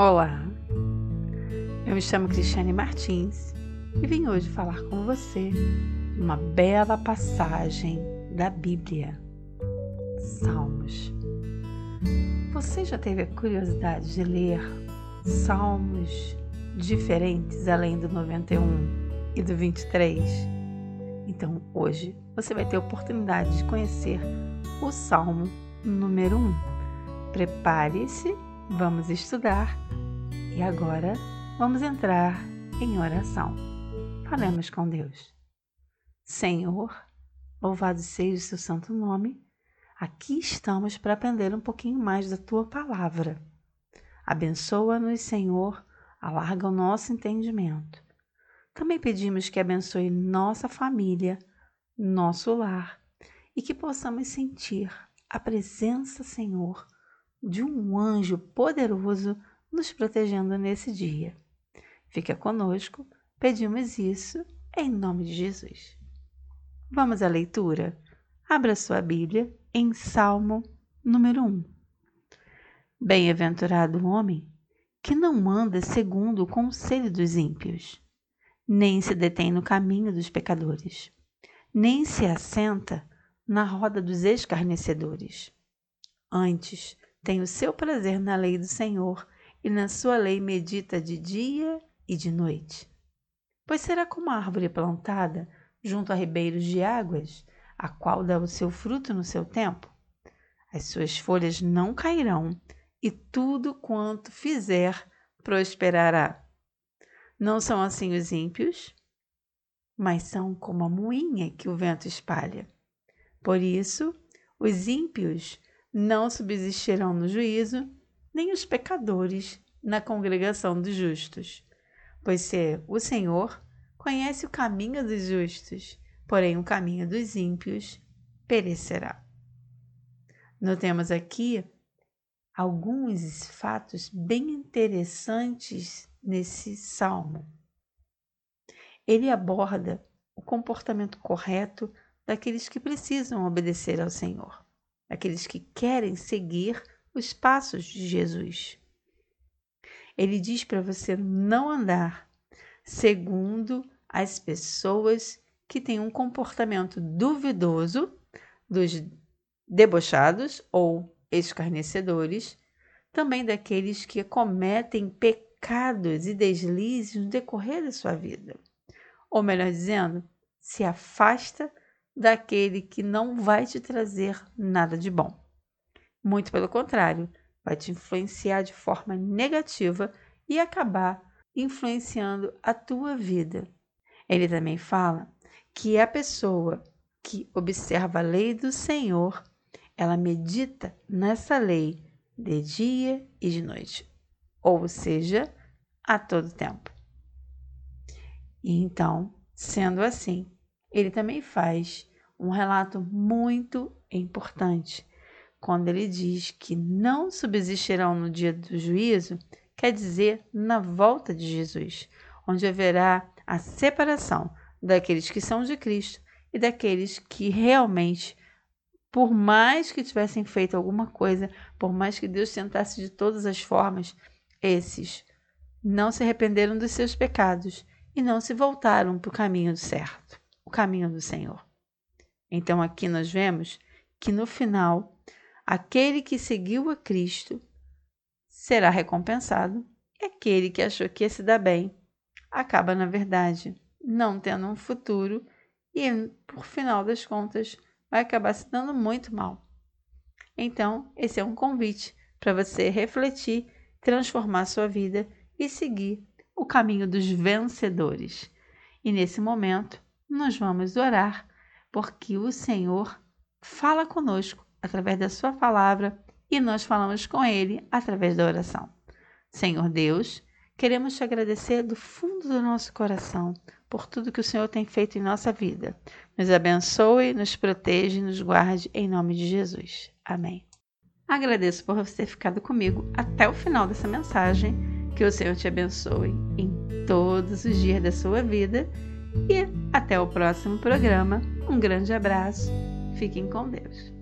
Olá, eu me chamo Cristiane Martins e vim hoje falar com você uma bela passagem da Bíblia, Salmos. Você já teve a curiosidade de ler salmos diferentes além do 91 e do 23? Então hoje você vai ter a oportunidade de conhecer o Salmo número 1. Prepare-se Vamos estudar e agora vamos entrar em oração. Falemos com Deus. Senhor, louvado seja o seu santo nome. Aqui estamos para aprender um pouquinho mais da tua palavra. Abençoa-nos, Senhor, alarga o nosso entendimento. Também pedimos que abençoe nossa família, nosso lar e que possamos sentir a presença, Senhor, de um anjo poderoso nos protegendo nesse dia. Fica conosco, pedimos isso em nome de Jesus. Vamos à leitura? Abra sua Bíblia em Salmo número 1. Bem-aventurado o homem que não anda segundo o conselho dos ímpios, nem se detém no caminho dos pecadores, nem se assenta na roda dos escarnecedores. Antes, tem o seu prazer na lei do Senhor, e na sua lei medita de dia e de noite. Pois será como a árvore plantada junto a ribeiros de águas, a qual dá o seu fruto no seu tempo. As suas folhas não cairão, e tudo quanto fizer prosperará. Não são assim os ímpios, mas são como a moinha que o vento espalha. Por isso, os ímpios não subsistirão no juízo, nem os pecadores na congregação dos justos. Pois se o Senhor conhece o caminho dos justos, porém o caminho dos ímpios perecerá. Notemos aqui alguns fatos bem interessantes nesse salmo. Ele aborda o comportamento correto daqueles que precisam obedecer ao Senhor aqueles que querem seguir os passos de Jesus. Ele diz para você não andar segundo as pessoas que têm um comportamento duvidoso dos debochados ou escarnecedores, também daqueles que cometem pecados e deslizes no decorrer da sua vida. Ou melhor dizendo, se afasta daquele que não vai te trazer nada de bom. Muito pelo contrário, vai te influenciar de forma negativa e acabar influenciando a tua vida. Ele também fala que a pessoa que observa a lei do Senhor, ela medita nessa lei de dia e de noite, ou seja, a todo tempo. E então, sendo assim, ele também faz um relato muito importante. Quando ele diz que não subsistirão no dia do juízo, quer dizer na volta de Jesus, onde haverá a separação daqueles que são de Cristo e daqueles que realmente, por mais que tivessem feito alguma coisa, por mais que Deus tentasse de todas as formas, esses não se arrependeram dos seus pecados e não se voltaram para o caminho certo, o caminho do Senhor. Então aqui nós vemos que no final, aquele que seguiu a Cristo será recompensado e aquele que achou que ia se dar bem acaba, na verdade, não tendo um futuro e, por final das contas, vai acabar se dando muito mal. Então, esse é um convite para você refletir, transformar sua vida e seguir o caminho dos vencedores. E nesse momento, nós vamos orar porque o Senhor fala conosco através da Sua palavra e nós falamos com Ele através da oração. Senhor Deus, queremos te agradecer do fundo do nosso coração por tudo que o Senhor tem feito em nossa vida. Nos abençoe, nos proteja e nos guarde em nome de Jesus. Amém. Agradeço por você ter ficado comigo até o final dessa mensagem. Que o Senhor te abençoe em todos os dias da sua vida e até o próximo programa. Um grande abraço. Fiquem com Deus.